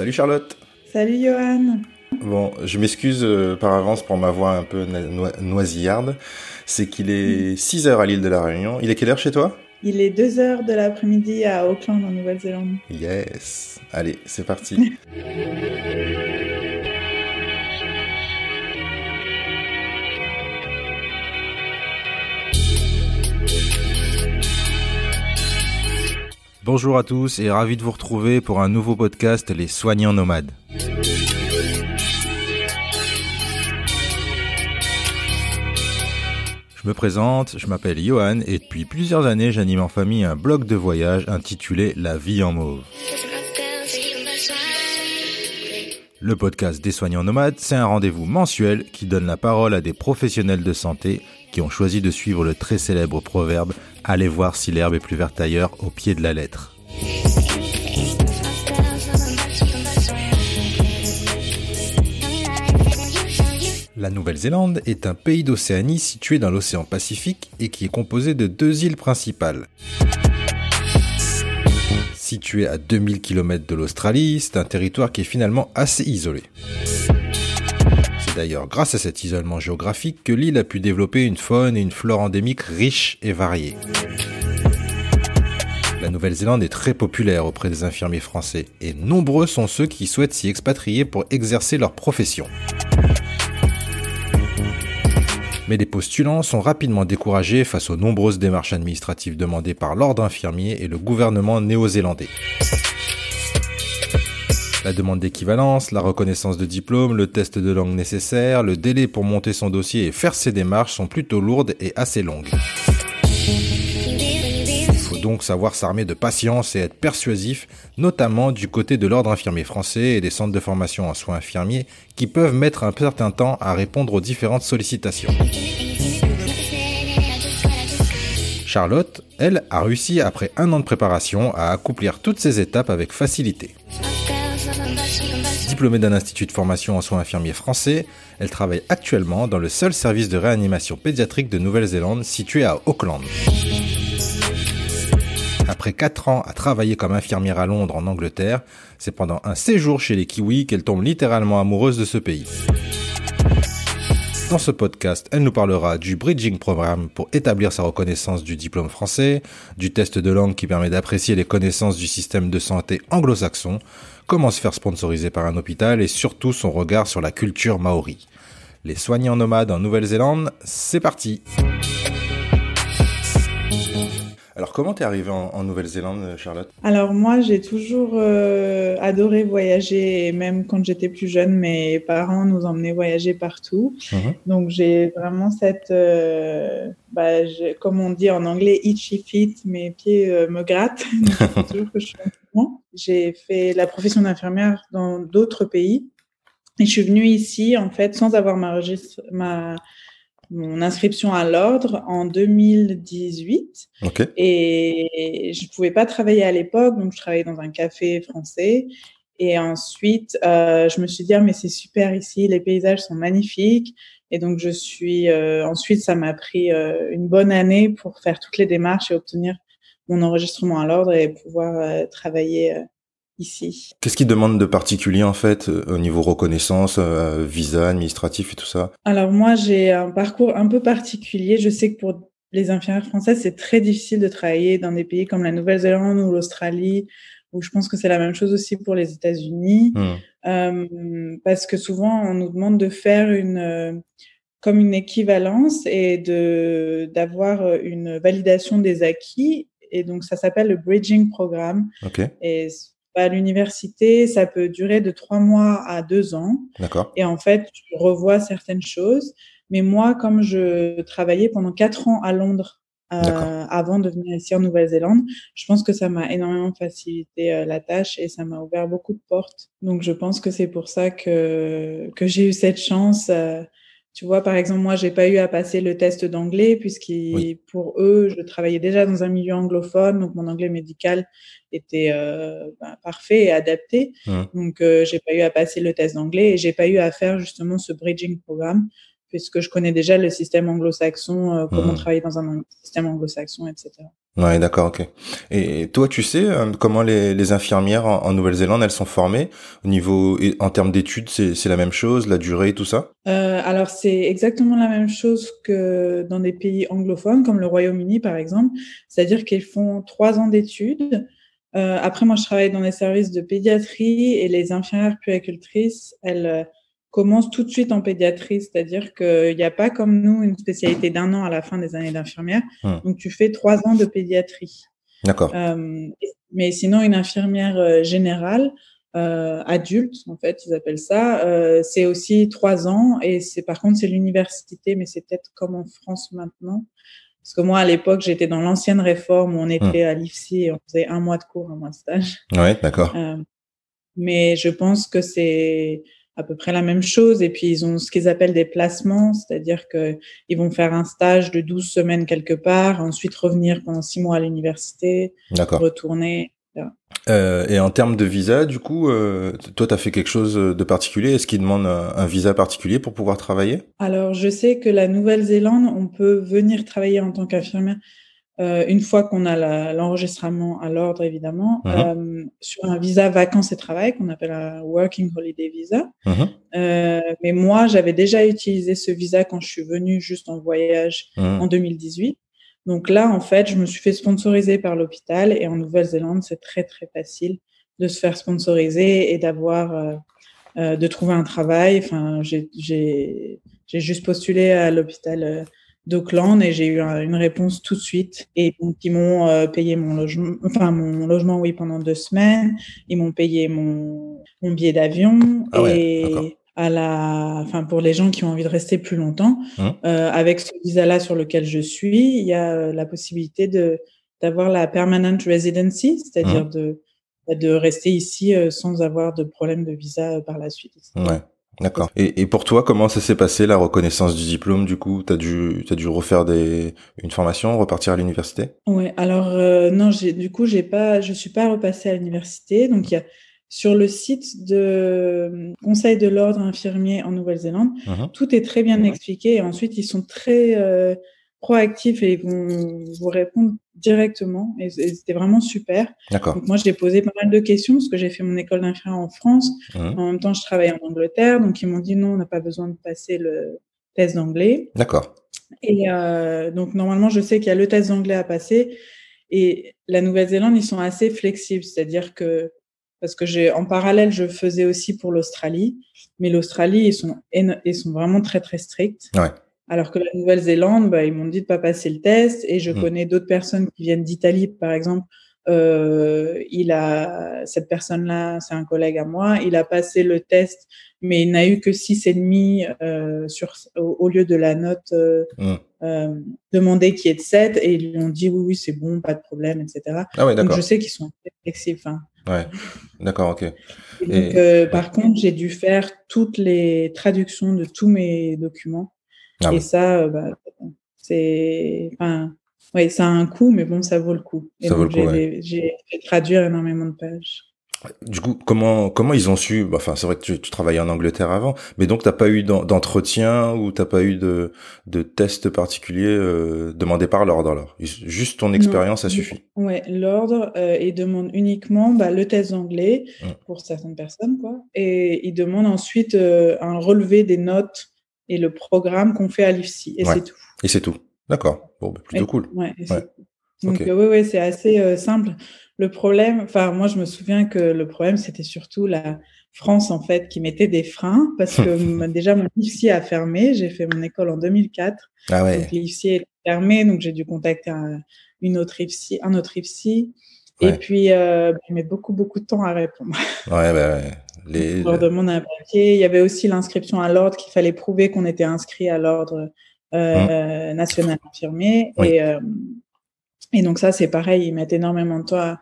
Salut Charlotte. Salut Johan. Bon, je m'excuse euh, par avance pour ma voix un peu noisillarde. C'est qu'il est 6 heures à l'île de la Réunion. Il est quelle heure chez toi? Il est 2 heures de l'après-midi à Auckland en Nouvelle-Zélande. Yes. Allez, c'est parti. Bonjour à tous et ravi de vous retrouver pour un nouveau podcast Les Soignants Nomades. Je me présente, je m'appelle Johan et depuis plusieurs années j'anime en famille un blog de voyage intitulé La vie en mauve. Le podcast des soignants nomades, c'est un rendez-vous mensuel qui donne la parole à des professionnels de santé qui ont choisi de suivre le très célèbre proverbe Allez voir si l'herbe est plus verte ailleurs au pied de la lettre. La Nouvelle-Zélande est un pays d'Océanie situé dans l'océan Pacifique et qui est composé de deux îles principales. Situé à 2000 km de l'Australie, c'est un territoire qui est finalement assez isolé. C'est d'ailleurs grâce à cet isolement géographique que l'île a pu développer une faune et une flore endémiques riches et variées. La Nouvelle-Zélande est très populaire auprès des infirmiers français et nombreux sont ceux qui souhaitent s'y expatrier pour exercer leur profession. Mais les postulants sont rapidement découragés face aux nombreuses démarches administratives demandées par l'ordre infirmier et le gouvernement néo-zélandais. La demande d'équivalence, la reconnaissance de diplôme, le test de langue nécessaire, le délai pour monter son dossier et faire ses démarches sont plutôt lourdes et assez longues. Il faut donc savoir s'armer de patience et être persuasif, notamment du côté de l'ordre infirmier français et des centres de formation en soins infirmiers qui peuvent mettre un certain temps à répondre aux différentes sollicitations. Charlotte, elle, a réussi après un an de préparation à accomplir toutes ces étapes avec facilité. Diplômée d'un institut de formation en soins infirmiers français, elle travaille actuellement dans le seul service de réanimation pédiatrique de Nouvelle-Zélande situé à Auckland. Après 4 ans à travailler comme infirmière à Londres en Angleterre, c'est pendant un séjour chez les Kiwis qu'elle tombe littéralement amoureuse de ce pays. Dans ce podcast, elle nous parlera du Bridging Programme pour établir sa reconnaissance du diplôme français, du test de langue qui permet d'apprécier les connaissances du système de santé anglo-saxon, comment se faire sponsoriser par un hôpital et surtout son regard sur la culture maori. Les soignants nomades en Nouvelle-Zélande, c'est parti! Alors, comment t'es arrivée en, Nouvelle-Zélande, Charlotte? Alors, moi, j'ai toujours euh, adoré voyager, et même quand j'étais plus jeune, mes parents nous emmenaient voyager partout. Mhm. Donc, j'ai vraiment cette, euh, bah, comme on dit en anglais, itchy feet, mes pieds euh, me grattent. J'ai fait la profession d'infirmière dans d'autres pays. Et je suis venue ici, en fait, sans avoir ma, ma mon inscription à l'ordre en 2018. Et je ne pouvais pas travailler à l'époque, donc je travaillais dans un café français. Et ensuite, euh, je me suis dit, ah, mais c'est super ici, les paysages sont magnifiques. Et donc, je suis. Euh, ensuite, ça m'a pris euh, une bonne année pour faire toutes les démarches et obtenir mon enregistrement à l'ordre et pouvoir travailler ici. Qu'est-ce qu'ils demandent de particulier en fait euh, au niveau reconnaissance, euh, visa administratif et tout ça? Alors moi j'ai un parcours un peu particulier. Je sais que pour les infirmières françaises c'est très difficile de travailler dans des pays comme la Nouvelle-Zélande ou l'Australie, où je pense que c'est la même chose aussi pour les États-Unis, hmm. euh, parce que souvent on nous demande de faire une comme une équivalence et de d'avoir une validation des acquis et donc ça s'appelle le bridging programme. Okay. Et à l'université, ça peut durer de trois mois à deux ans. D'accord. Et en fait, je revois certaines choses. Mais moi, comme je travaillais pendant quatre ans à Londres euh, avant de venir ici en Nouvelle-Zélande, je pense que ça m'a énormément facilité euh, la tâche et ça m'a ouvert beaucoup de portes. Donc, je pense que c'est pour ça que, que j'ai eu cette chance. Euh, tu vois, par exemple, moi, j'ai pas eu à passer le test d'anglais puisque pour eux, je travaillais déjà dans un milieu anglophone, donc mon anglais médical était euh, ben, parfait et adapté. Mmh. Donc, euh, j'ai pas eu à passer le test d'anglais et j'ai pas eu à faire justement ce bridging programme puisque je connais déjà le système anglo-saxon, euh, comment mmh. travailler dans un système anglo-saxon, etc. Ouais, d'accord, ok. Et toi, tu sais euh, comment les, infirmières en, Nouvelle-Zélande elles sont formées au niveau en termes d'études, c'est la même chose, la durée, tout ça? Euh, Alors c'est exactement la même chose que dans des pays anglophones comme le Royaume-Uni par exemple, c'est-à-dire qu'ils font trois ans d'études. Euh, après, moi, je travaille dans les services de pédiatrie et les infirmières puéricultrices, elles commence tout de suite en pédiatrie, c'est-à-dire qu'il n'y a pas comme nous une spécialité d'un an à la fin des années d'infirmière. Hum. Donc tu fais trois ans de pédiatrie. D'accord. Euh, mais sinon, une infirmière euh, générale, euh, adulte, en fait, ils appellent ça, euh, c'est aussi trois ans. Et c'est par contre, c'est l'université, mais c'est peut-être comme en France maintenant. Parce que moi, à l'époque, j'étais dans l'ancienne réforme où on hum. était à l'IFSI et on faisait un mois de cours, un mois de stage. Ouais, d'accord. mais je pense que c'est à peu près la même chose. Et puis, ils ont ce qu'ils appellent des placements, c'est-à-dire qu'ils vont faire un stage de 12 semaines quelque part, ensuite revenir pendant six mois à l'université, retourner. Euh, et en termes de visa, du coup, euh, toi, tu as fait quelque chose de particulier? Est-ce qu'ils demandent un, visa particulier pour pouvoir travailler? Alors, je sais que la Nouvelle-Zélande, on peut venir travailler en tant qu'infirmière euh, une fois qu'on a l'enregistrement à l'ordre, évidemment, mhm. euh, sur un visa vacances et travail qu'on appelle un Working Holiday Visa. Mhm. Euh, mais moi, j'avais déjà utilisé ce visa quand je suis venue juste en voyage mhm. en 2018. Donc là, en fait, je me suis fait sponsoriser par l'hôpital et en Nouvelle-Zélande, c'est très, très facile de se faire sponsoriser et d'avoir, de trouver un travail. Enfin, j'ai juste postulé à l'hôpital d'Auckland et j'ai eu une réponse tout de suite. Et donc, ils m'ont euh, payé mon logement, enfin, mon logement, oui, pendant deux semaines. Ils m'ont payé mon, mon billet d'avion. Ah et à la, enfin, pour les gens qui ont envie de rester plus longtemps, hein euh, avec ce visa-là sur lequel je suis, il y a euh, la possibilité de, d'avoir la permanent residency, c'est-à-dire hein de, de rester ici sans avoir de problème de visa par la suite. Ouais. D'accord. Et, et, pour toi, comment ça s'est passé la reconnaissance du diplôme Du coup, t'as dû t'as dû refaire des une formation, repartir à l'université? Ouais. Alors euh, non, j'ai du coup j'ai pas, je suis pas repassée à l'université. Donc il y a sur le site de euh, Conseil de l'ordre infirmier en Nouvelle-Zélande, mmh tout est très bien expliqué. Et ensuite, ils sont très euh, proactifs et ils vont vous répondre directement et, c'était vraiment super. D'accord. Donc moi j'ai posé pas mal de questions parce que j'ai fait mon école d'infirmière en France. Mmh. En même temps je travaille en Angleterre donc ils m'ont dit non on n'a pas besoin de passer le test d'anglais. D'accord. Et euh, donc normalement je sais qu'il y a le test d'anglais à passer et la Nouvelle-Zélande ils sont assez flexibles c'est-à-dire que parce que j'ai en parallèle je faisais aussi pour l'Australie mais l'Australie ils sont ils sont vraiment très très stricts. Ouais. Alors que la Nouvelle-Zélande, bah, ils m'ont dit de pas passer le test. Et je hmm. connais d'autres personnes qui viennent d'Italie, par exemple. Euh, il a cette personne-là, c'est un collègue à moi. Il a passé le test, mais il n'a eu que six et demi euh, sur au, lieu de la note euh, euh, demandée qui est de 7 Et ils lui ont dit oui, oui, c'est bon, pas de problème, etc. Ah ouais, donc je sais qu'ils sont flexibles. Enfin, ouais, d'accord, ok. donc, euh, par contre, j'ai dû faire toutes les traductions de tous mes documents. Ah et ça, euh, bah, c'est, enfin, ouais, ça a un coût, mais bon, ça vaut le coup. Et ça vaut le coup. J'ai fait traduire énormément de pages. Du coup, comment comment ils ont su bah, Enfin, c'est vrai que tu, tu, travaillais en Angleterre avant, mais donc t'as pas eu d'entretien ou t'as pas eu de de test particulier euh, demandé par l'ordre alors? Juste ton expérience, ça suffit. Ouais, l'ordre euh, il demande uniquement bah, le test anglais mmh. pour certaines personnes, quoi, et il demande ensuite euh, un relevé des notes et le programme qu'on fait à l'IFSI. Et c'est tout. Et c'est tout. D'accord. Bon, bah, plutôt cool. Ouais, Donc, oui, oui, c'est assez euh, simple. Le problème, enfin, moi, je me souviens que le problème, c'était surtout la France, en fait, qui mettait des freins parce que déjà, mon IFSI a fermé. J'ai fait mon école en 2004. Ah ouais. Donc, l'IFSI est fermé. Donc, j'ai dû contacter un, une autre IFSI, un autre IFSI. Et puis, euh, il met beaucoup, beaucoup de temps à répondre. Ouais, bah, ouais. Les, on leur demande un papier. Il y avait aussi l'inscription à l'ordre qu'il fallait prouver qu'on était inscrit à l'ordre euh, mmh. national infirmier. Et, euh, et donc ça, c'est pareil, ils mettent énormément de temps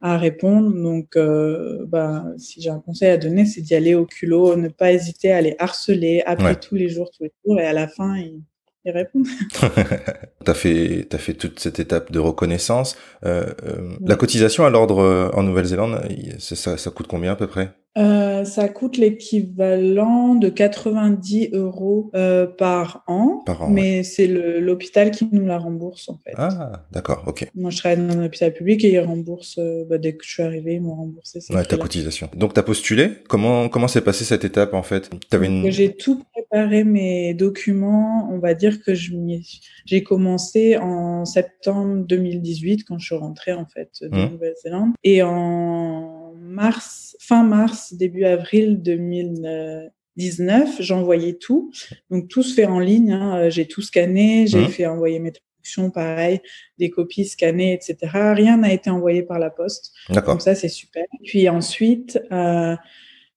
à, répondre. Donc, euh, bah, si j'ai un conseil à donner, c'est d'y aller au culot, ne pas hésiter à les harceler, appeler tous les jours, tous les jours, et à la fin, ils, ils répondent. t'as fait, t'as fait toute cette étape de reconnaissance. Euh, euh, La cotisation à l'ordre euh, en Nouvelle-Zélande, ça, ça coûte combien à peu près? Euh, ça coûte l'équivalent de 90 euros euh, par an, Par an, mais c'est le- l'hôpital qui nous la rembourse en fait. Ah, d'accord, ok. Moi, je travaille dans un hôpital public et ils remboursent, euh, bah, dès que je suis arrivée, ils m'ont remboursé Ouais, ta cotisation. Donc, t'as postulé? Comment comment s'est passée cette étape en fait? T'avais une. J'ai tout préparé mes documents. On va dire que j'ai commencé en septembre 2018 quand je suis rentrée en fait de Mhm. Nouvelle-Zélande et en mars, fin mars, début avril 2019, j'envoyais tout. Donc tout se fait en ligne. hein. Euh, J'ai tout scanné, j'ai Mhm. fait envoyer mes traductions, pareil, des copies scannées, etc. Rien n'a été envoyé par la poste. D'accord. Donc ça, c'est super. Puis ensuite, euh,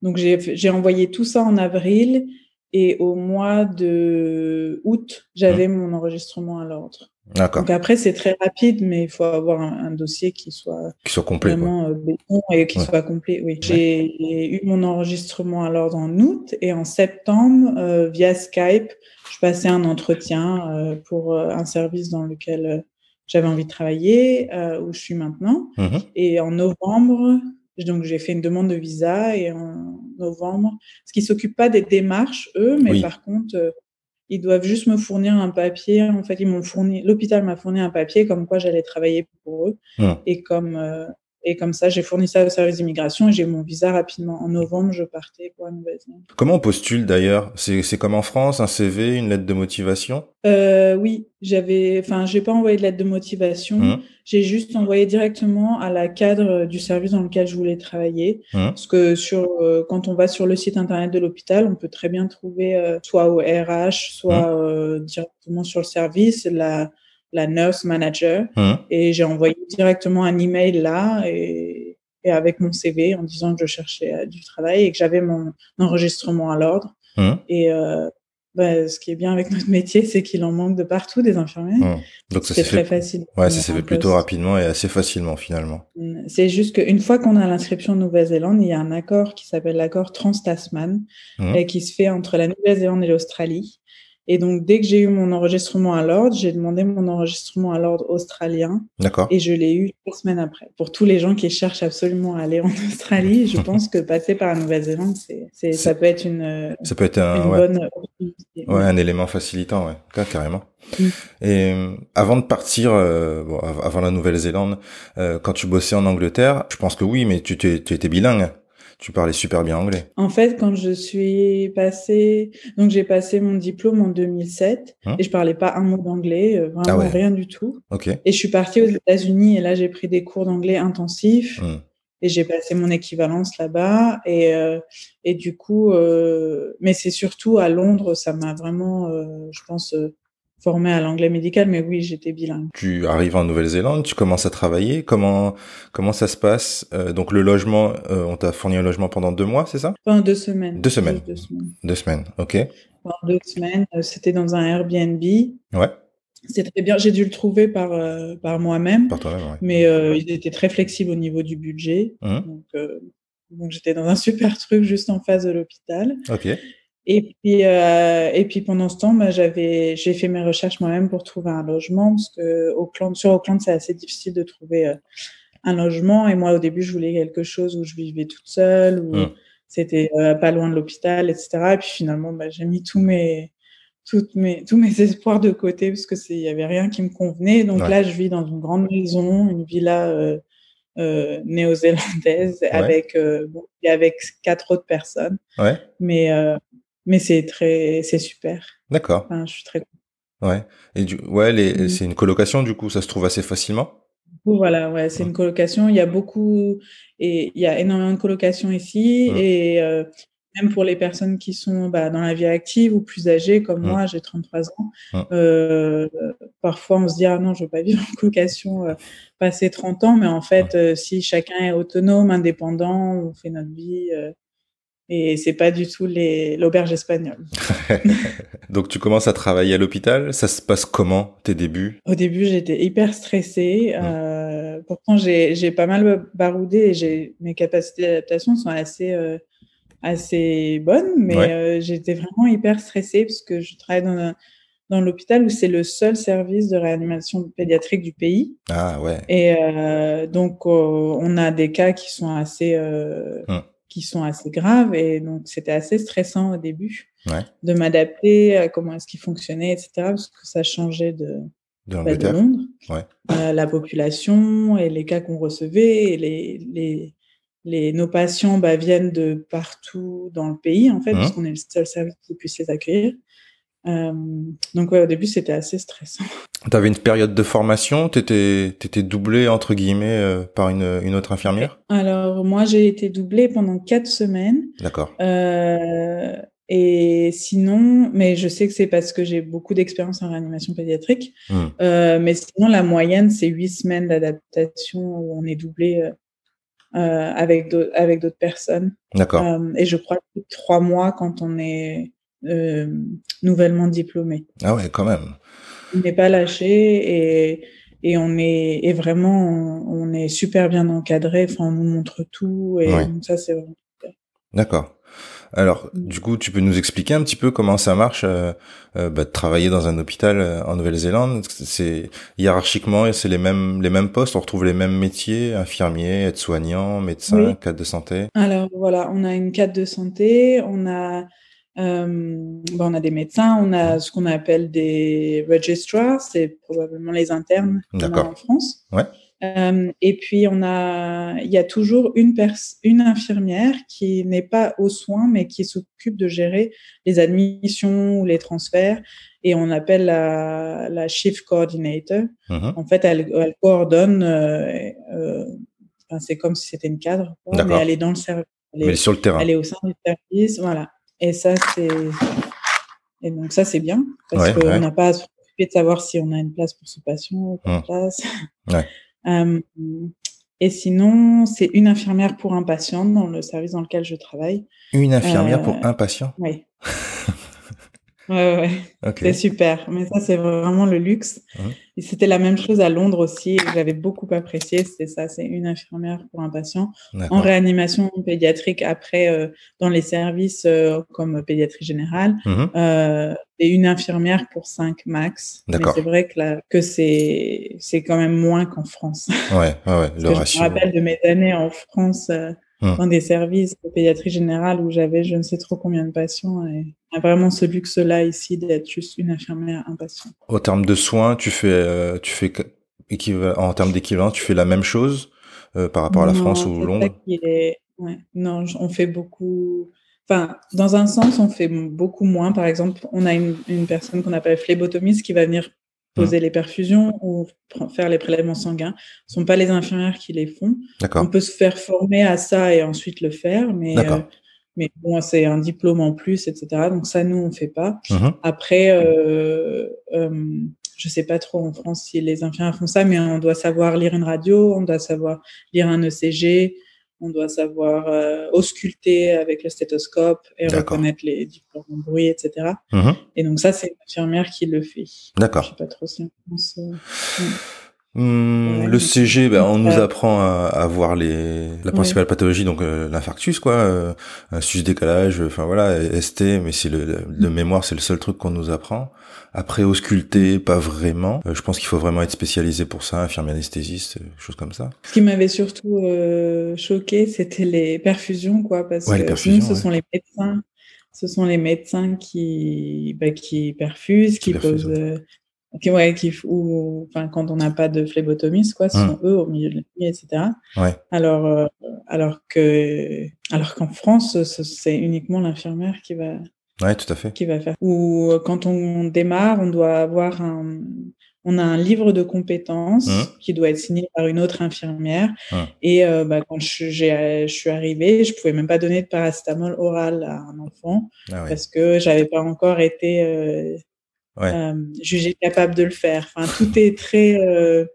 donc j'ai j'ai envoyé tout ça en avril et au mois de août, j'avais mon enregistrement à l'ordre. D'accord. Donc après, c'est très rapide, mais il faut avoir un, un dossier qui soit Qui soit complet. Vraiment euh, béton et qui Ouais. soit complet. Oui, j'ai eu mon enregistrement l'ordre en août et en septembre, euh, via Skype, je passais un entretien euh, pour un service dans lequel j'avais envie de travailler, euh, où je suis maintenant. Mhm. Et en novembre, donc j'ai fait une demande de visa et en novembre, parce qu'ils s'occupent pas des démarches eux, mais Oui. par contre, ils doivent juste me fournir un papier. En fait, ils m'ont fourni, l'hôpital m'a fourni un papier comme quoi j'allais travailler pour eux. Mhm. Et comme euh, et comme ça, j'ai fourni ça au service d'immigration et j'ai eu mon visa rapidement. En novembre, je partais pour la Nouvelle-Zélande. Comment on postule d'ailleurs? C'est comme en France, un CV, une lettre de motivation? Euh, oui, j'avais, enfin, j'ai pas envoyé de lettre de motivation. Mhm. J'ai juste envoyé directement à la cadre du service dans lequel je voulais travailler. Mhm. Parce que sur, euh, quand on va sur le site internet de l'hôpital, on peut très bien trouver euh, soit au RH, soit Mmh. euh, directement sur le service la, la nurse manager. Mhm. Et j'ai envoyé directement un email là et, et avec mon CV en disant que je cherchais euh, du travail et que j'avais mon enregistrement à l'ordre. Mhm. Et euh, bah, ce qui est bien avec notre métier, c'est qu'il en manque de partout des infirmiers. Mhm. Donc ça C'est très fait. facile. Ouais, ça s'est fait plutôt rapidement et assez facilement finalement. C'est juste qu'une fois qu'on a l'inscription en Nouvelle-Zélande, il y a un accord qui s'appelle l'accord Trans-Tasman et qui se fait entre la Nouvelle-Zélande et l'Australie. Et donc, dès que j'ai eu mon enregistrement à l'ordre, j'ai demandé mon enregistrement à l'ordre australien D'accord. et je l'ai eu trois semaines après. Pour tous les gens qui cherchent absolument à aller en Australie, je pense que passer par la Nouvelle-Zélande, c'est, c'est, ça peut être une, Ça peut être un, une ouais, bonne opportunité. ouais, un élément facilitant, ouais, Car- carrément. Mm. Et euh, avant de partir, euh, bon, avant la Nouvelle-Zélande, euh, quand tu bossais en Angleterre, je pense que oui, mais tu étais bilingue. Tu parlais super bien anglais. En fait, quand je suis passée, donc j'ai passé mon diplôme en 2007 Hein? et je parlais pas un mot d'anglais, euh, vraiment Ah ouais. rien du tout. Et je suis partie aux États-Unis et là j'ai pris des cours d'anglais intensifs Mhm. et j'ai passé mon équivalence là-bas et euh, et du coup, euh, mais c'est surtout à Londres, ça m'a vraiment, euh, je pense, formée à l'anglais médical. Mais oui, j'étais bilingue. Tu arrives en Nouvelle-Zélande, tu commences à travailler. Comment comment ça se passe? Euh, Donc le logement, euh, on t'a fourni un logement pendant deux mois, c'est ça? Pendant deux semaines. Deux semaines. Deux semaines. Deux semaines. Ok. Pendant deux semaines, euh, c'était dans un Airbnb. Ouais. C'est très bien. J'ai dû le trouver par par moi-même. Par toi-même. Ouais. Mais ils étaient très flexibles au niveau du budget. Mhm. Donc, donc j'étais dans un super truc juste en face de l'hôpital. Ok. Et puis, euh, et puis pendant ce temps, bah, j'avais, j'ai fait mes recherches moi-même pour trouver un logement parce que Auckland, sur Auckland, c'est assez difficile de trouver euh, un logement. Et moi, au début, je voulais quelque chose où je vivais toute seule, où Mhm. c'était euh, pas loin de l'hôpital, etc. Et puis finalement, bah, j'ai mis tous mes, toutes mes, tous mes espoirs de côté parce que c'est, il y avait rien qui me convenait. Donc Ouais. là, je vis dans une grande maison, une villa euh, euh, néo-zélandaise avec, euh, bon, et avec quatre autres personnes. Ouais. Mais euh, mais c'est très, c'est super. D'accord. Enfin, je suis très Ouais. Et du, ouais, Mhm. c'est une colocation du coup, ça se trouve assez facilement? Voilà, ouais, c'est une colocation. Il y a beaucoup et il y a énormément de colocations ici Mhm. et euh, même pour les personnes qui sont bah, dans la vie active ou plus âgées comme Mhm. moi, j'ai 33 ans. Euh, parfois, on se dit ah non, je veux pas vivre en colocation euh, passer 30 ans, mais en fait, si chacun est autonome, indépendant, on fait notre vie. Et c'est pas du tout l'auberge espagnole. Donc tu commences à travailler à l'hôpital. Ça se passe comment tes débuts? Au début, j'étais hyper stressée. Euh, pourtant, j'ai pas mal baroudé et mes capacités d'adaptation sont assez euh, assez bonnes, mais Ouais. euh, j'étais vraiment hyper stressée parce que je travaille dans un- dans l'hôpital où c'est le seul service de réanimation pédiatrique du pays. Ah ouais. Et donc, on a des cas qui sont assez, Hum. Qui sont assez graves. Et donc, c'était assez stressant au début de m'adapter à comment est-ce qu'ils fonctionnaient, etc. Parce que ça changeait de, de, bah, Londres. Euh, la population et les cas qu'on recevait. Et les, les, les, nos patients bah, viennent de partout dans le pays, en fait, parce mmh. qu'on est le seul service qui puisse les accueillir. Euh, donc ouais, au début, c'était assez stressant. Tu avais une période de formation Tu étais, étais doublée, entre guillemets, euh, par une, une autre infirmière? Alors, moi, j'ai été doublée pendant quatre semaines. D'accord. Euh, et sinon, mais je sais que c'est parce que j'ai beaucoup d'expérience en réanimation pédiatrique. Hmm. Mais sinon, la moyenne, c'est huit semaines d'adaptation où on est doublé avec d'autres personnes. D'accord. Et je crois que trois mois quand on est euh, nouvellement diplômé. Ah ouais, quand même. On n'est pas lâché et, et on est et vraiment on, est super bien encadré. Enfin, on nous montre tout et ça c'est vraiment. D'accord. Alors, du coup, tu peux nous expliquer un petit peu comment ça marche euh, euh, bah, de travailler dans un hôpital euh, en Nouvelle-Zélande? C'est hiérarchiquement, c'est les mêmes les mêmes postes. On retrouve les mêmes métiers infirmier, aide-soignant, médecin, cadre de santé. Alors voilà, on a une cadre de santé, on a euh, on a des médecins, on a ce qu'on appelle des registrars, c'est probablement les internes en France. Ouais. Euh, et puis on a, il y a toujours une une infirmière qui n'est pas aux soins, mais qui s'occupe de gérer les admissions ou les transferts. Et on appelle la, la shift coordinator. Mm-hmm. En fait, elle, elle coordonne. Euh, euh, enfin, c'est comme si c'était une cadre, mais elle est dans le service. Elle est, sur le terrain. Elle est au sein du service, voilà. Et ça, c'est et donc ça, c'est bien parce qu'on n'a pas à s'occuper de savoir si on a une place pour ce patient ou pas de mm. place. Ouais. Euh, et sinon, c'est une infirmière pour un patient dans le service dans lequel je travaille. Une infirmière pour euh, un patient? Oui. Ouais, ouais. C'est super. Mais ça, c'est vraiment le luxe. Hein? Et c'était la même chose à Londres aussi. J'avais beaucoup apprécié. C'était ça. C'est une infirmière pour un patient en réanimation pédiatrique après euh, dans les services euh, comme pédiatrie générale mmh euh, et une infirmière pour cinq max. C'est vrai que que c'est c'est quand même moins qu'en France. Ouais, ouais, ouais. le ratio. Je me rappelle de mes années en France. Mmh. dans des services de pédiatrie générale où j'avais je ne sais trop combien de patients et a vraiment ce luxe-là ici d'être juste une infirmière, un patient. Au terme de soins, tu fais, euh, tu fais en termes d'équivalent, tu fais la même chose euh, par rapport à la France ou Londres? ouais. Non, on fait beaucoup. Enfin, dans un sens, on fait beaucoup moins. Par exemple, on a une, une personne qu'on appelle phlébotomiste qui va venir poser mmh. les perfusions ou faire les prélèvements sanguins. Ce sont pas les infirmières qui les font. On peut se faire former à ça et ensuite le faire, mais euh, mais bon, c'est un diplôme en plus, etc. Donc ça, nous, on fait pas. Mmh Après, euh, euh, je sais pas trop en France si les infirmières font ça, mais on doit savoir lire une radio, on doit savoir lire un ECG, on doit savoir euh, ausculter avec le stéthoscope et reconnaître les différents bruits, etc. Mhm. Et donc ça, c'est une infirmière qui le fait. D'accord. Je sais pas trop si on pense. Euh, hmm, le CG, ben, on nous apprend à, à voir les la principale pathologie, donc euh, l'infarctus, quoi, un sus décalage, enfin voilà, ST, mais c'est le, de mémoire, c'est le seul truc qu'on nous apprend. Après, ausculter, pas vraiment. Euh, je pense qu'il faut vraiment être spécialisé pour ça, infirmier anesthésiste, euh, choses comme ça. Ce qui m'avait surtout euh, choqué, c'était les perfusions, quoi, parce que ce sont les médecins, ce sont les médecins qui, bah, qui perfusent, qui, posent, qui, ouais, qui, ou, enfin, quand on n'a pas de phlébotomiste, quoi, ce sont hum. eux au milieu de la nuit, etc. Ouais. Alors, alors que, alors qu'en France, c'est uniquement l'infirmière qui va Ouais, tout à fait. Qui va faire. Ou euh, quand on démarre, on doit avoir un, on a un livre de compétences mmh. qui doit être signé par une autre infirmière. Mmh. Et euh, bah, quand je, je, suis arrivée, je pouvais même pas donner de paracétamol oral à un enfant ah parce que j'avais pas encore été euh, euh, jugée capable de le faire. Enfin, tout est très euh,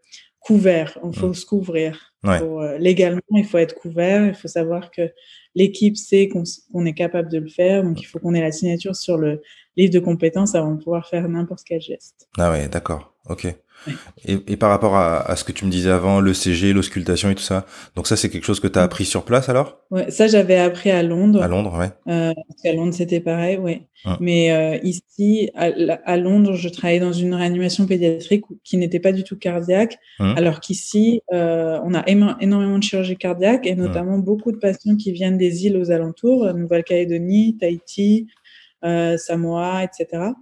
couvert. Il faut mmh. se couvrir. Pour, euh, légalement, il faut être couvert. Il faut savoir que l'équipe sait qu'on est capable de le faire. Donc, il faut qu'on ait la signature sur le livre de compétences avant de pouvoir faire n'importe quel geste. Ah ouais, d'accord. Ok. Et, et, par rapport à, à, ce que tu me disais avant, le CG, l'auscultation et tout ça, donc ça c'est quelque chose que tu as appris sur place alors? Ouais, ça j'avais appris à Londres. À Londres, ouais. Euh, parce qu'à Londres c'était pareil, ouais. Hum. Mais euh, ici, à, à, Londres, je travaillais dans une réanimation pédiatrique qui n'était pas du tout cardiaque, hum. alors qu'ici, euh, on a énormément de chirurgie cardiaque et hum. notamment beaucoup de patients qui viennent des îles aux alentours, Nouvelle-Calédonie, Tahiti, Samoa, etc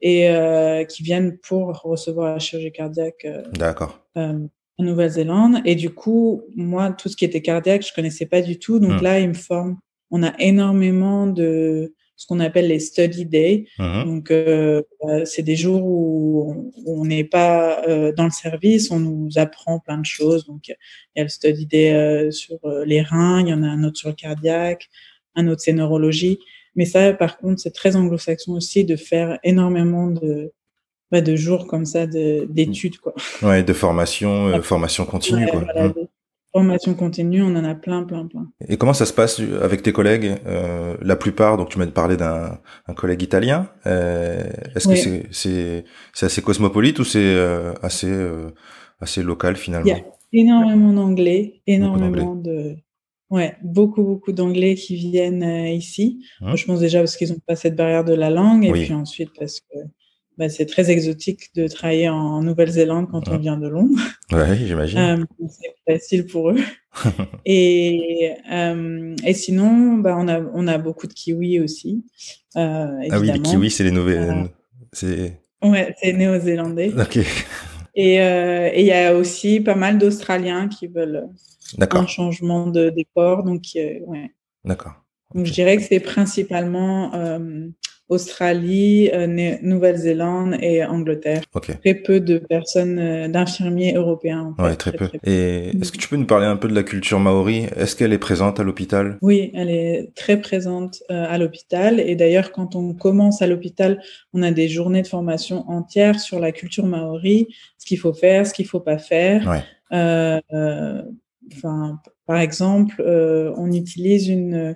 et euh, qui viennent pour recevoir la chirurgie cardiaque. Euh, D'accord. Euh, en Nouvelle-Zélande. Et du coup, moi, tout ce qui était cardiaque, je connaissais pas du tout. Donc mmh. là, ils me forment. On a énormément de ce qu'on appelle les study days. Mmh. Donc, euh, c'est des jours où on n'est pas euh, dans le service, on nous apprend plein de choses. Donc, il y a le study day euh, sur les reins, il y en a un autre sur le cardiaque, un autre c'est neurologie. Mais ça, par contre, c'est très anglo-saxon aussi de faire énormément de, bah, de jours comme ça d'études, quoi. Ouais, de formation, euh, formation continue, quoi. Voilà, mmh. Formation continue, on en a plein, plein, plein. Et comment ça se passe avec tes collègues euh, La plupart, donc tu m'as parlé d'un collègue italien. Euh, Est-ce que c'est c'est assez cosmopolite ou c'est euh, assez euh, assez local finalement? Il y a énormément d'anglais, énormément de Ouais, beaucoup, beaucoup d'anglais qui viennent euh, ici. Hein? Je pense déjà parce qu'ils n'ont pas cette barrière de la langue, et puis ensuite parce que bah, c'est très exotique de travailler en Nouvelle-Zélande quand on hein? vient de Londres. Ouais, j'imagine. Euh, c'est facile pour eux. et, euh, et sinon, bah, on, a, on a beaucoup de kiwis aussi. Ah oui, les kiwis, c'est les nouvelles. c'est... Ouais, c'est néo-zélandais. Ok. Et euh, il y a aussi pas mal d'Australiens qui veulent un changement de décor. Donc, euh, ouais. D'accord. Donc, je dirais que c'est principalement euh, Australie, euh, Nouvelle-Zélande et Angleterre. Très peu de personnes, euh, d'infirmiers européens. En ouais, très, peu. Et est-ce que tu peux nous parler un peu de la culture maori? Est-ce qu'elle est présente à l'hôpital? Oui, elle est très présente euh, à l'hôpital. Et d'ailleurs, quand on commence à l'hôpital, on a des journées de formation entières sur la culture maori, ce qu'il faut faire, ce qu'il faut pas faire. Ouais. Enfin, par exemple, on utilise une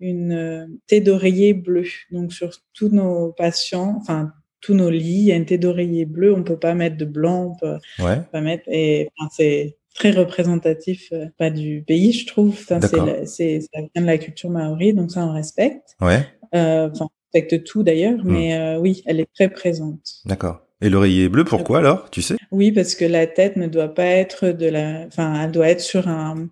une euh, thé d'oreiller bleu. Donc sur tous nos patients, enfin tous nos lits, il y a une thé d'oreiller bleu. On peut pas mettre de blanc, on peut pas mettre. Et enfin, c'est très représentatif, euh, pas du pays, je trouve. Enfin, c'est, ça vient de la culture maori, donc ça on respecte. Ouais. Euh, enfin, on respecte tout d'ailleurs, hmm. mais euh, oui, elle est très présente. D'accord. Et l'oreiller bleu, pourquoi alors, tu sais? Oui, parce que la tête ne doit pas être de la, enfin, elle doit être sur un,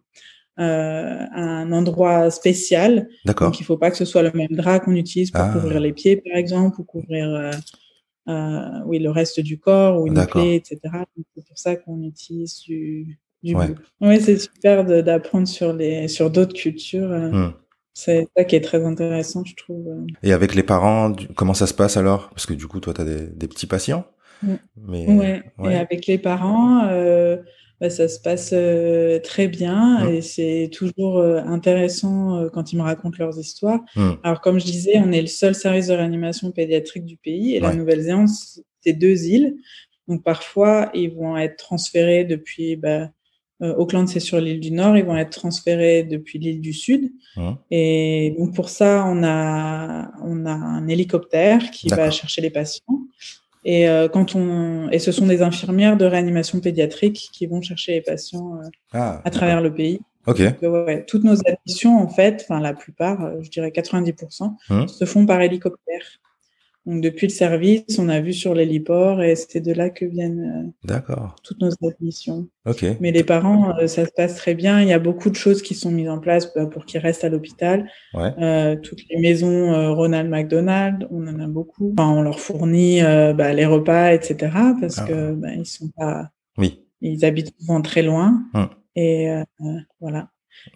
euh, un endroit spécial. D'accord. Donc il faut pas que ce soit le même drap qu'on utilise pour ah. couvrir les pieds, par exemple, ou couvrir euh, euh, oui le reste du corps ou une plaie, etc. C'est pour ça qu'on utilise du, du ouais. Oui, c'est super d'apprendre sur les sur d'autres cultures. Hmm. C'est ça qui est très intéressant, je trouve. Et avec les parents, comment ça se passe alors? Parce que du coup, toi, tu as des, des petits patients. Mais, ouais. Et avec les parents, bah, ça se passe euh, très bien mmh. et c'est toujours euh, intéressant euh, quand ils me racontent leurs histoires. Mmh. Alors, comme je disais, on est le seul service de réanimation pédiatrique du pays et la Nouvelle-Zélande, c'est deux îles. Donc, parfois, ils vont être transférés depuis, bah, Auckland, c'est sur l'île du Nord, ils vont être transférés depuis l'île du Sud. Mmh. Et donc, pour ça, on a, on a un hélicoptère qui va chercher les patients. Et euh, quand on et ce sont des infirmières de réanimation pédiatrique qui vont chercher les patients euh, ah, à travers le pays. Ok. ouais, toutes nos admissions en fait, enfin la plupart, euh, je dirais 90%, hum. se font par hélicoptère. Donc depuis le service, on a vu sur l'héliport et c'était de là que viennent euh, toutes nos admissions. Mais les parents, euh, ça se passe très bien. Il y a beaucoup de choses qui sont mises en place bah, pour qu'ils restent à l'hôpital. Ouais. Euh, toutes les maisons euh, Ronald McDonald, on en a beaucoup. Enfin, on leur fournit euh, bah, les repas, etc. Parce ah. que bah, ils sont pas. Oui. Ils habitent souvent très loin. Hum. Et voilà.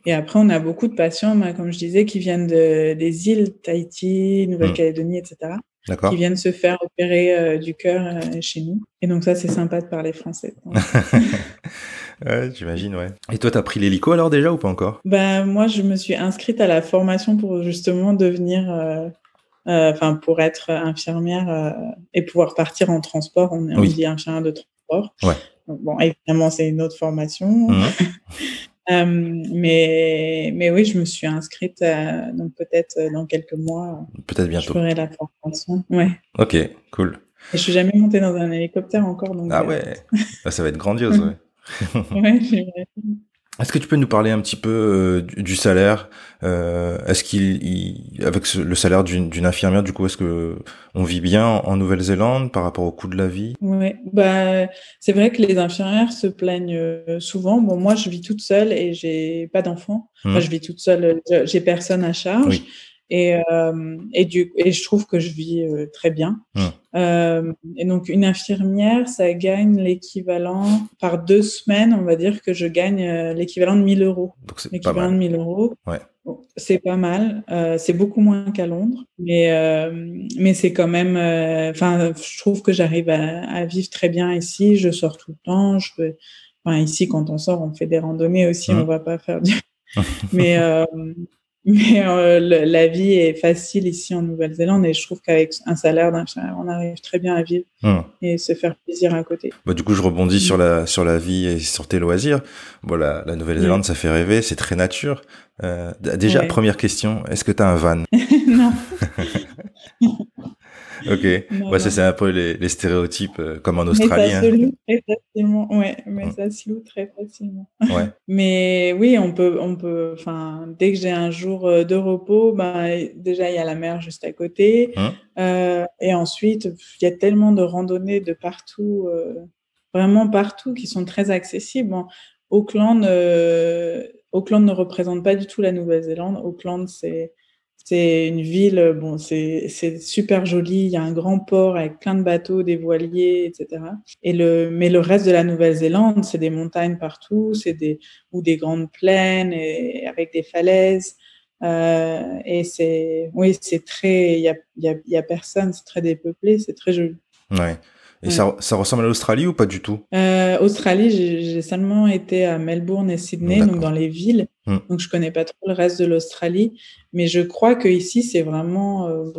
Et après, on a beaucoup de patients, bah, comme je disais, qui viennent de, des îles, Tahiti, Nouvelle-Calédonie, etc qui viennent se faire opérer euh, du cœur euh, chez nous. Et donc ça, c'est sympa de parler français. ouais, j'imagine, ouais. Et toi, t'as pris l'hélico alors déjà ou pas encore? Ben moi, je me suis inscrite à la formation pour justement devenir, euh, enfin pour être infirmière et pouvoir partir en transport. On, on dit infirmière de transport. Ouais. bon, évidemment, c'est une autre formation. Mmh. Mais oui, je me suis inscrite, donc peut-être euh, dans quelques mois. Peut-être bientôt. Je ferai la formation. Ouais. Ok, cool. je suis jamais montée dans un hélicoptère encore. Donc ah ouais, ah, ça va être grandiose. ouais, ouais est-ce que tu peux nous parler un petit peu euh, du, salaire euh, Est-ce qu'il, avec le salaire d'une infirmière, du coup, est-ce que on vit bien en, Nouvelle-Zélande par rapport au coût de la vie? Ouais, bah c'est vrai que les infirmières se plaignent euh, souvent. Bon, moi, je vis toute seule et j'ai pas d'enfants. Mmh. je vis toute seule, j'ai personne à charge. Oui. Et, euh, et, du, et je trouve que je vis euh, très bien. Hum. Euh, et donc, une infirmière, ça gagne l'équivalent, par deux semaines, on va dire que je gagne l'équivalent de 1000 euros. Donc, c'est pas mal. de 1000 euros. Ouais. c'est pas mal. Euh, c'est beaucoup moins qu'à Londres. Mais, mais c'est quand même. Enfin, je trouve que j'arrive à, à, vivre très bien ici. Je sors tout le temps. Je peux, enfin, ici, quand on sort, on fait des randonnées aussi. Hum. On va pas faire du. mais mais euh, la vie est facile ici en Nouvelle-Zélande et je trouve qu'avec un salaire d'infirmière, on arrive très bien à vivre hum. et se faire plaisir à côté. Bah, du coup, je rebondis sur la sur la vie et sur tes loisirs. Voilà, la Nouvelle-Zélande, ça fait rêver, c'est très nature. Euh, déjà, première question, est-ce que tu as un van? Non. ok. bah, ça, c'est un peu les, les stéréotypes, euh, comme en Australie. Mais ça se loue très facilement. Ouais, mais mm. ça se loue très facilement. Ouais. mais oui, on peut, on peut, enfin, dès que j'ai un jour euh, de repos, bah, déjà, il y a la mer juste à côté. Hein euh, et ensuite, il y a tellement de randonnées de partout, euh, vraiment partout, qui sont très accessibles. Auckland, Auckland ne représente pas du tout la Nouvelle-Zélande. Auckland, c'est c'est une ville, bon, c'est super joli. Il y a un grand port avec plein de bateaux, des voiliers, etc. Et le, mais le reste de la Nouvelle-Zélande, c'est des montagnes partout, c'est des ou des grandes plaines et avec des falaises. Euh, et c'est, oui, c'est très, il y a, y, a, y a personne, c'est très dépeuplé, c'est très joli. Ouais. Et ça, ça, ressemble à l'Australie ou pas du tout? Euh, Australie, j'ai seulement été à Melbourne et Sydney, donc dans les villes. Hmm. Donc je connais pas trop le reste de l'Australie, mais je crois que ici c'est vraiment, euh,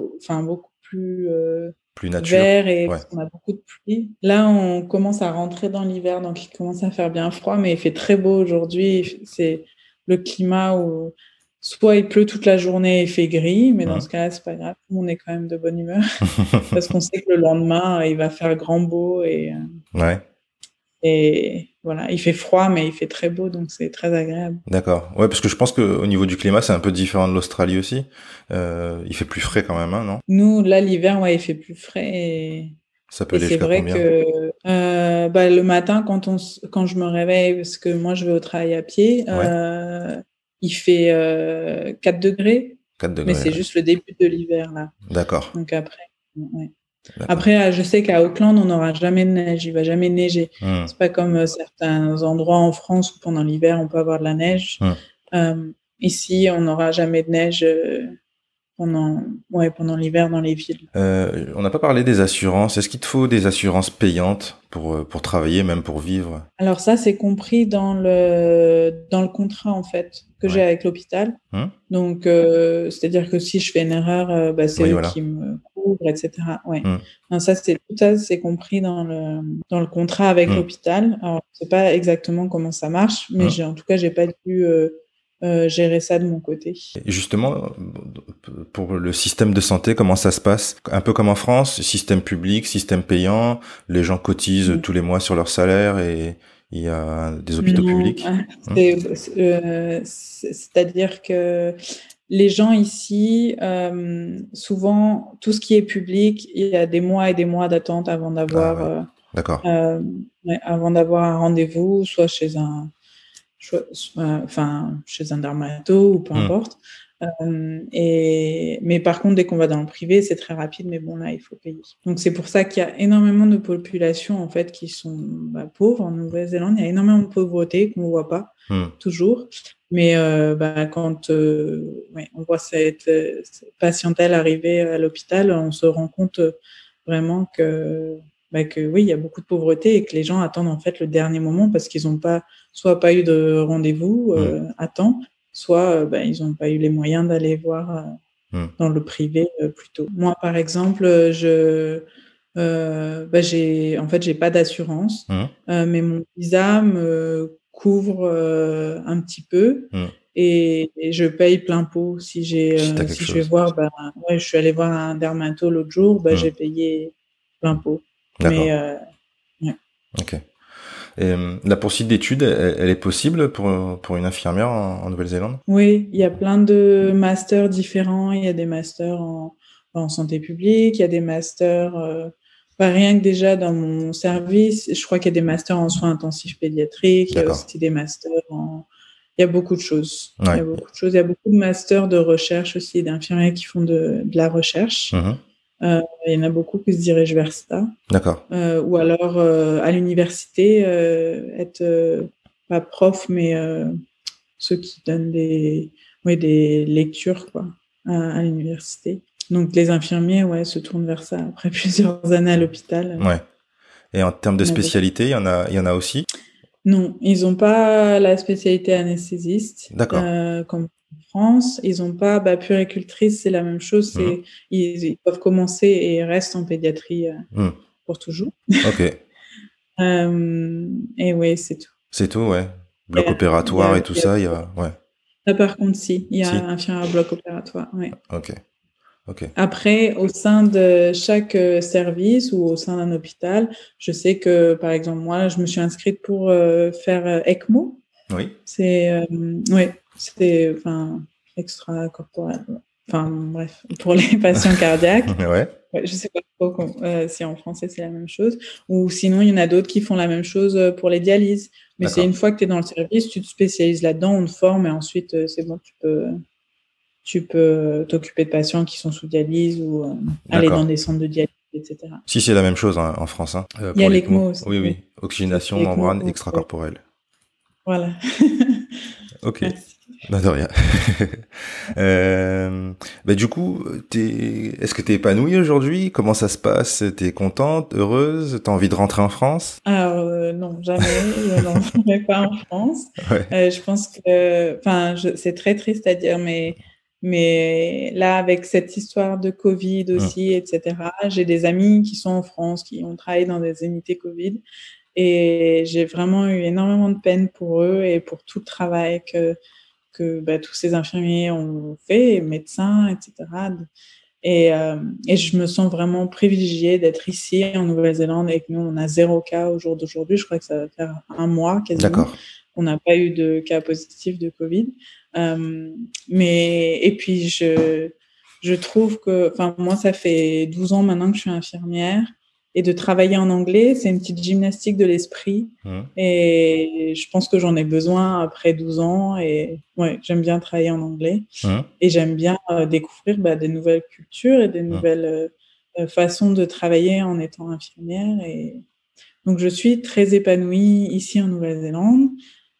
beaucoup plus euh, plus nature. vert et on a beaucoup de pluie. Là, on commence à rentrer dans l'hiver, donc il commence à faire bien froid, mais il fait très beau aujourd'hui. C'est le climat où soit il pleut toute la journée et il fait gris, mais dans ce cas-là, c'est pas grave, on est quand même de bonne humeur parce qu'on sait que le lendemain, il va faire grand beau et euh, ouais. Et voilà, il fait froid, mais il fait très beau, donc c'est très agréable. D'accord. Ouais, parce que je pense qu'au niveau du climat, c'est un peu différent de l'Australie aussi. Euh, il fait plus frais quand même, hein, non? Nous, là, l'hiver, ouais, il fait plus frais. Et... Ça peut aller C'est vrai que euh, bah, le matin, quand, on, quand je me réveille, parce que moi, je vais au travail à pied, euh, il fait 4 euh, degrés. 4 degrés. Mais c'est juste le début de l'hiver, là. D'accord. Donc après, ouais. Après, je sais qu'à Auckland, on n'aura jamais de neige. Il va jamais neiger. Hmm. C'est pas comme euh, certains endroits en France où pendant l'hiver, on peut avoir de la neige. Hmm. Euh, ici, on n'aura jamais de neige euh, pendant, ouais, pendant l'hiver dans les villes. Euh, on n'a pas parlé des assurances. Est-ce qu'il te faut des assurances payantes pour, euh, pour travailler, même pour vivre? Alors ça, c'est compris dans le, dans le contrat, en fait, que j'ai avec l'hôpital. Hum. Donc, euh, c'est-à-dire que si je fais une erreur, euh, bah, c'est eux qui me couvrent, etc. Ouais. Hum. ça, c'est tout ça, c'est compris dans le, dans le contrat avec hum. l'hôpital. Alors, je sais pas exactement comment ça marche, mais j'ai, en tout cas, j'ai pas dû euh, gérer ça de mon côté. justement, pour le système de santé, comment ça se passe? Un peu comme en France, système public, système payant, les gens cotisent mm. tous les mois sur leur salaire et il y a des hôpitaux publics? Euh, C'est-à-dire que les gens ici, euh, souvent, tout ce qui est public, il y a des mois et des mois d'attente avant d'avoir... Ah D'accord. avant d'avoir un rendez-vous, soit chez un enfin, chez un dermato ou peu hmm. importe. Euh, et, mais par contre, dès qu'on va dans le privé, c'est très rapide, mais bon, là, il faut payer. Donc, c'est pour ça qu'il y a énormément de populations, en fait, qui sont bah, pauvres en Nouvelle-Zélande. Il y a énormément de pauvreté qu'on ne voit pas, hmm. toujours. Mais euh, bah, quand euh, ouais, on voit cette, cette, patientèle arriver à l'hôpital, on se rend compte vraiment que bah, que oui, il y a beaucoup de pauvreté et que les gens attendent en fait le dernier moment parce qu'ils n'ont pas, soit pas eu de rendez-vous à temps, soit euh, bah, ils n'ont pas eu les moyens d'aller voir euh, dans le privé plutôt. Moi, par exemple, je bah, j'ai en fait j'ai pas d'assurance, mais mon visa me couvre un petit peu. Et, je paye plein pot si j'ai si, je vais voir bah, ouais, je suis allé voir un dermato l'autre jour bah, j'ai payé l'impôt. Mais ouais. Ok. Et, la poursuite d'études, elle, est possible pour, pour une infirmière en, Nouvelle-Zélande? Oui, il y a plein de masters différents. Il y a des masters en, en santé publique, il y a des masters, euh, pas rien que déjà dans mon service, je crois qu'il y a des masters en soins intensifs pédiatriques, il y a aussi des masters en... Il y a beaucoup de choses. Il y a beaucoup de choses. Il y a beaucoup de masters de recherche aussi, d'infirmiers qui font de, de la recherche. Mmh euh, il y en a beaucoup qui se dirigent vers ça. D'accord. Euh, ou alors euh, à l'université, être pas prof, mais ceux qui donnent des, oui, des lectures quoi, à, à l'université. Donc les infirmiers, ouais, se tournent vers ça après plusieurs années à l'hôpital. Ouais. Et en termes de spécialité, il y en a, il y en a aussi? Non, ils n'ont pas la spécialité anesthésiste. D'accord. Euh, comme en France, ils n'ont pas bah, puricultrice, c'est la même chose. Mhm. ils, peuvent commencer et restent en pédiatrie euh, mhm. pour toujours. Ok. euh, et ouais, c'est tout. C'est tout, ouais. Bloc opératoire et tout ça, il y a, ouais. Là, par contre, si, il y a un un bloc opératoire, ouais. Ok. Après, au sein de chaque euh, service ou au sein d'un hôpital, je sais que, par exemple, moi, je me suis inscrite pour euh, faire euh, ECMO. Oui. C'est, oui, c'est, enfin, extra-corporel. Enfin, bref, pour les patients cardiaques. ouais. Je sais pas trop si en français c'est la même chose. Ou sinon, il y en a d'autres qui font la même chose pour les dialyses. Mais c'est une fois que tu es dans le service, tu te spécialises là-dedans, on te forme et ensuite, c'est bon, tu peux tu peux t'occuper de patients qui sont sous dialyse ou euh, aller dans des centres de dialyse, etc. Si c'est la même chose hein, en France. Hein, euh, Il y a l'ECMO aussi. Oui, oui. Oxygénation, membrane extracorporelle. Voilà. ok. Non, de rien. euh, bah, du coup, es, est-ce que tu es épanouie aujourd'hui? Comment ça se passe? Tu es contente, heureuse? Tu as envie de rentrer en France? Alors, euh, non, jamais. je ne rentrerai pas en France. Ouais. je pense que, enfin, c'est très triste à dire, mais mais là, avec cette histoire de Covid mmh. aussi, etc., j'ai des amis qui sont en France, qui ont travaillé dans des unités Covid. Et j'ai vraiment eu énormément de peine pour eux et pour tout le travail que, que bah, tous ces infirmiers ont fait, médecins, etc. Et, euh, et je me sens vraiment privilégiée d'être ici en Nouvelle-Zélande et que nous, on a zéro cas au jour d'aujourd'hui. Je crois que ça va faire un mois quasiment. D'accord. On n'a pas eu de cas positifs de Covid. Euh, mais et puis je je trouve que, enfin moi ça fait 12 ans maintenant que je suis infirmière et de travailler en anglais, c'est une petite gymnastique de l'esprit. Mmh. Et je pense que j'en ai besoin après 12 ans. Et ouais, j'aime bien travailler en anglais. Mmh. Et j'aime bien euh, découvrir bah, des nouvelles cultures et des mmh. nouvelles euh, euh, façons de travailler en étant infirmière. Et donc, je suis très épanouie ici en Nouvelle-Zélande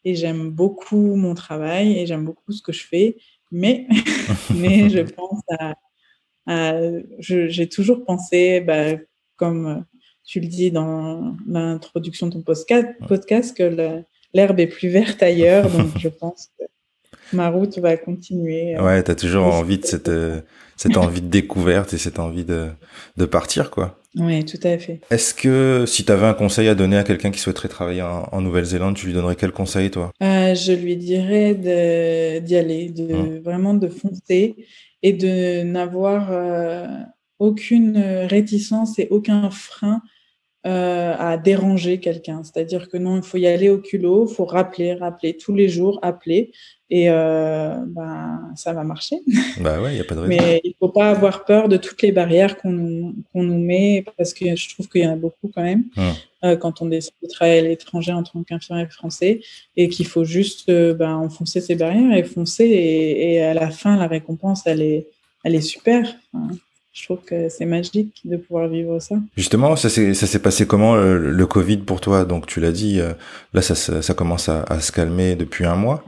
et j'aime beaucoup mon travail et j'aime beaucoup ce que je fais. Mais, mais je pense à, j'ai toujours pensé, bah, comme tu le dis dans l'introduction de ton podcast, podcast que l'herbe est plus verte ailleurs. Donc, je pense que ma route va continuer. Euh, ouais, tu as toujours envie de cette, euh, cette envie de découverte et cette envie de, de partir, quoi. Oui, tout à fait. Est-ce que si tu avais un conseil à donner à quelqu'un qui souhaiterait travailler en, Nouvelle-Zélande, tu lui donnerais quel conseil, toi? Euh, Je lui dirais d'y aller, de hum. vraiment de foncer et de n'avoir euh, aucune réticence et aucun frein euh, à déranger quelqu'un. C'est-à-dire que non, il faut y aller au culot, il faut rappeler, rappeler tous les jours, appeler, et euh, ben, ça va marcher. Bah ouais, il y a pas de raison. Mais il faut pas avoir peur de toutes les barrières qu'on nous met, parce que je trouve qu'il y en a beaucoup quand même, hum. euh, quand on décide de travailler à l'étranger en tant qu'infirmier français, et qu'il faut juste euh, ben, enfoncer ces barrières et foncer, et, et, à la fin, la récompense, elle est, elle est super. Enfin, je trouve que c'est magique de pouvoir vivre ça. Justement, ça s'est passé comment le, Covid pour toi? Donc tu l'as dit, euh, là ça, ça, commence à, à, se calmer depuis un mois.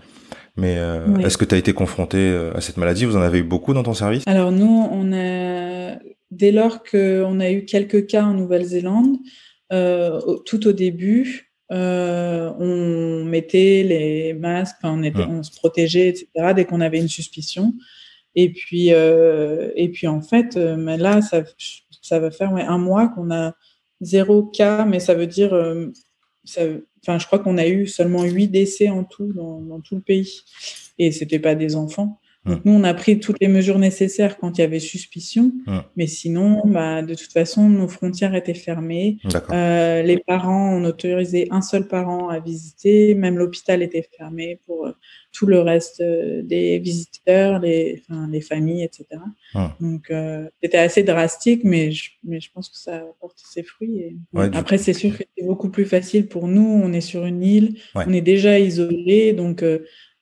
Mais euh, est-ce que tu as été confronté euh, à cette maladie? Vous en avez eu beaucoup dans ton service? Alors nous, on a dès lors qu'on a eu quelques cas en Nouvelle-Zélande, euh, tout au début, euh, on mettait les masques, on, était, on se protégeait, etc. Dès qu'on avait une suspicion. Et puis, euh, et puis en fait, euh, là, ça, va faire un mois qu'on a zéro cas, mais ça veut dire, euh, je crois qu'on a eu seulement huit décès en tout dans, dans tout le pays, et c'était pas des enfants. Donc, nous, on a pris toutes les mesures nécessaires quand il y avait suspicion, mais sinon, bah, de toute façon, nos frontières étaient fermées. Euh, les parents, on autorisé un seul parent à visiter, même l'hôpital était fermé pour euh, tout le reste euh, des visiteurs, les, enfin, les familles, etc. Donc, euh, c'était assez drastique, mais je, mais je pense que ça a porté ses fruits. Et... Après, c'est sûr que c'est beaucoup plus facile pour nous. On est sur une île, on est déjà isolé, donc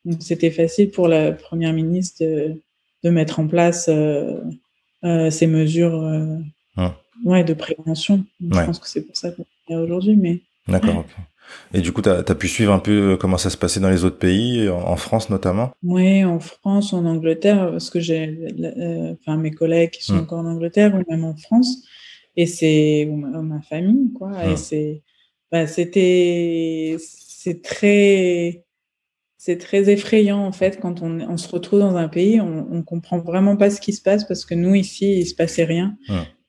donc c'était facile pour la première ministre de, de mettre en place euh, euh, ces mesures euh, ouais, de prévention. Je pense que c'est pour ça qu'on est aujourd'hui. Mais... D'accord. Et du coup, tu as, pu suivre un peu comment ça se passait dans les autres pays, en, France notamment? Oui, en France, en Angleterre, parce que j'ai enfin, mes collègues qui sont hmm. encore en Angleterre ou même en France, et c'est ma, famille, quoi. Et hmm. c'est, bah, c'était, c'est très, c'est très effrayant en fait quand on, se retrouve dans un pays, on, on comprend vraiment pas ce qui se passe parce que nous ici il se passait rien.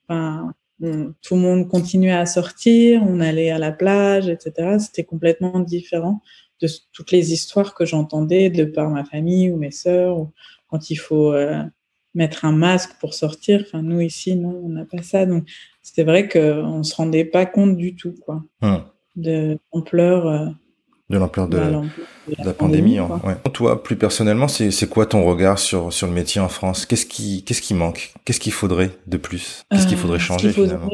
Enfin, tout le monde continuait à sortir, on allait à la plage, etc. C'était complètement différent de toutes les histoires que j'entendais de par ma famille ou mes sœurs, ou quand il faut euh, mettre un masque pour sortir. Enfin, nous ici, non, on n'a pas ça. Donc, c'était vrai qu'on se rendait pas compte du tout, quoi, de l'ampleur. De l'ampleur de, la pandémie. ouais. Toi, plus personnellement, c'est quoi ton regard sur, sur le métier en France? Qu'est-ce qui, qu'est-ce qui manque? Qu'est-ce qu'il faudrait de plus? Qu'est-ce qu'il faudrait euh, changer ce finalement?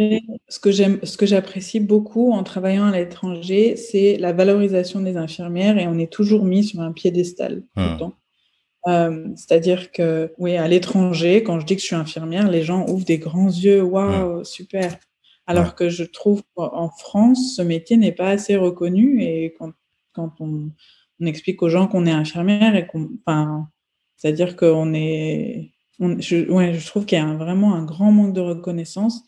Ce que j'aime, ce que j'apprécie beaucoup en travaillant à l'étranger, c'est la valorisation des infirmières et on est toujours mis sur un piédestal tout le hmm. temps. Euh, c'est-à-dire que, oui, à l'étranger, quand je dis que je suis infirmière, les gens ouvrent des grands yeux, waouh, hmm. super. Alors que je trouve qu'en France, ce métier n'est pas assez reconnu et quand quand on, explique aux gens qu'on est infirmière et qu'on, enfin, c'est-à-dire qu'on est, je, ouais, je trouve qu'il y a vraiment un grand manque de reconnaissance,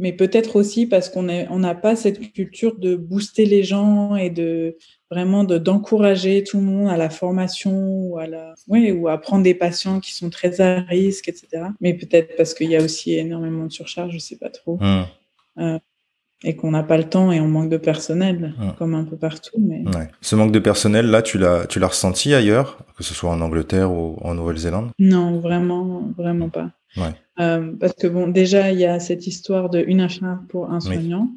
mais peut-être aussi parce qu'on on n'a pas cette culture de booster les gens et de vraiment de d'encourager tout le monde à la formation ou à la, ouais, ou à prendre des patients qui sont très à risque, etc. Mais peut-être parce qu'il y a aussi énormément de surcharge, je sais pas trop. Mmh. Euh, et qu'on n'a pas le temps et on manque de personnel, comme un peu partout. Mais... Ce manque de personnel, là, tu l'as, tu l'as ressenti ailleurs, que ce soit en Angleterre ou en Nouvelle-Zélande? Non, vraiment, vraiment pas. Euh, parce que bon, déjà, il y a cette histoire de une infirmière pour un soignant.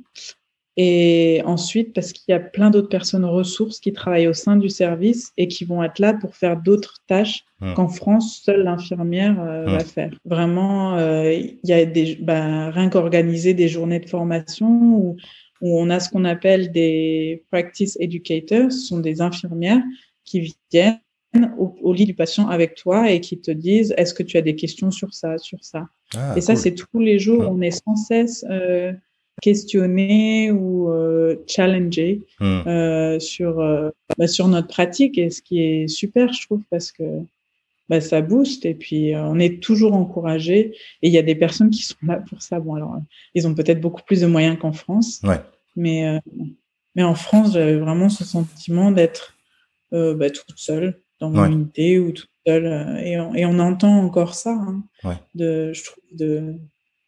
Et ensuite, parce qu'il y a plein d'autres personnes ressources qui travaillent au sein du service et qui vont être là pour faire d'autres tâches hmm. qu'en France, seule l'infirmière euh, va hmm. faire. Vraiment, euh, il y a des, bah, rien qu'organiser des journées de formation où, où on a ce qu'on appelle des practice educators, ce sont des infirmières qui viennent au, lit du patient avec toi et qui te disent est-ce que tu as des questions sur ça, sur ça? Ah, et ça, c'est tous les jours, on est sans cesse euh, questionner ou euh, challenger hmm. euh, sur euh, bah, sur notre pratique et ce qui est super je trouve parce que bah, ça booste et puis on est toujours encouragé et il y a des personnes qui sont là pour ça bon alors ils ont peut-être beaucoup plus de moyens qu'en France ouais. mais mais en France j'avais vraiment ce sentiment d'être bah, toute seule dans mon unité ou toute seule et on, et on entend encore ça hein, ouais. de je trouve de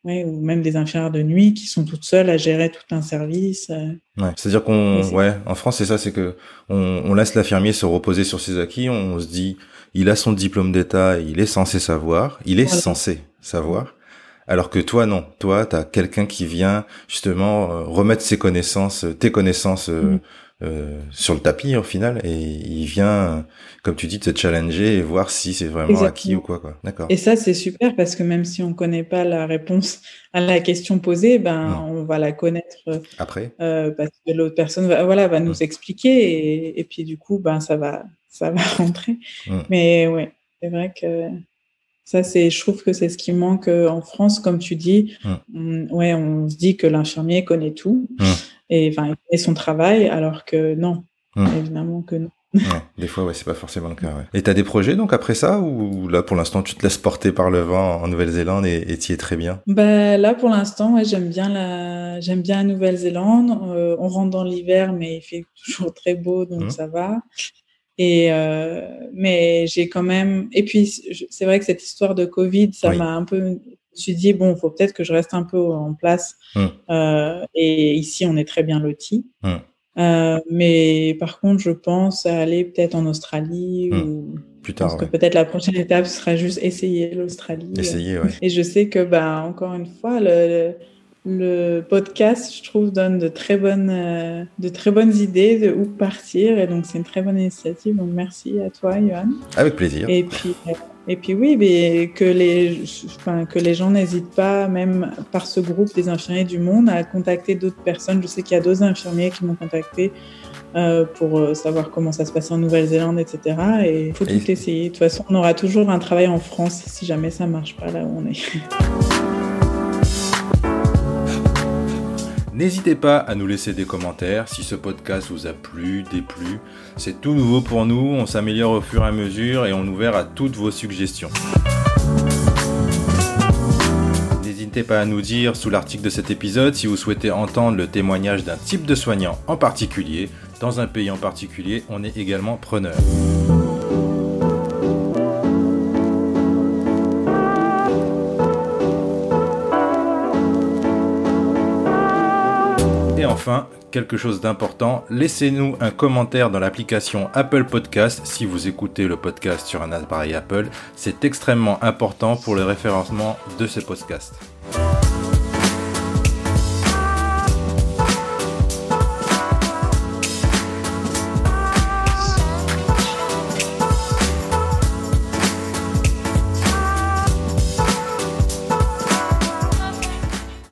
ou même des infirmières de nuit qui sont toutes seules à gérer tout un service. Euh. Ouais, c'est-à-dire qu'on, ouais, en France, c'est ça, c'est que on, on laisse l'infirmier se reposer sur ses acquis. On, se dit, il a son diplôme d'état, il est censé savoir, il est censé savoir. Alors que toi, non. Toi, t'as quelqu'un qui vient justement euh, remettre ses connaissances, tes connaissances euh, mm. Euh, sur le tapis au final et il vient, comme tu dis, te challenger et voir si c'est vraiment acquis ou quoi. quoi. D'accord. Et ça, c'est super parce que même si on connaît pas la réponse à la question posée, ben on va la connaître euh, après euh, parce que l'autre personne va, voilà, va nous expliquer et, et, puis du coup, ben ça va, ça va rentrer. Mais ouais, c'est vrai que ça, c'est, je trouve que c'est ce qui manque en France, comme tu dis. ouais, on se dit que l'infirmier connaît tout et enfin et son travail alors que non hmm. évidemment que non des fois ouais c'est pas forcément le cas ouais. et t'as des projets donc après ça ou là pour l'instant tu te laisses porter par le vent en Nouvelle-Zélande et t'y es très bien? Bah là pour l'instant ouais, j'aime bien la j'aime bien la Nouvelle-Zélande euh, on rentre dans l'hiver mais il fait toujours très beau donc hmm. ça va et euh, mais j'ai quand même et puis c'est vrai que cette histoire de Covid ça m'a un peu me suis dit, bon, il faut peut-être que je reste un peu en place. Hum. Euh, et ici, on est très bien lotis. Hum. Euh, mais par contre, je pense à aller peut-être en Australie hum. ou plus tard. Parce que peut-être la prochaine étape sera juste essayer l'Australie. Essayer, oui. Et je sais que, bah, encore une fois, le, le podcast, je trouve, donne de très bonnes, euh, de très bonnes idées de où partir. Et donc, c'est une très bonne initiative. Donc, merci à toi, Johan. Avec plaisir. Et puis, euh, et puis oui, mais que les, enfin, que les gens n'hésitent pas, même par ce groupe des infirmiers du monde, à contacter d'autres personnes. Je sais qu'il y a deux infirmiers qui m'ont contacté euh, pour savoir comment ça se passe en Nouvelle-Zélande, etc. Et il faut tout essayer. De toute façon, on aura toujours un travail en France si jamais ça marche pas là où on est. N'hésitez pas à nous laisser des commentaires si ce podcast vous a plu, déplu. C'est tout nouveau pour nous, on s'améliore au fur et à mesure et on est ouvert à toutes vos suggestions. N'hésitez pas à nous dire sous l'article de cet épisode si vous souhaitez entendre le témoignage d'un type de soignant en particulier. Dans un pays en particulier, on est également preneur. Enfin, quelque chose d'important, laissez-nous un commentaire dans l'application Apple Podcast si vous écoutez le podcast sur un appareil Apple. C'est extrêmement important pour le référencement de ce podcast.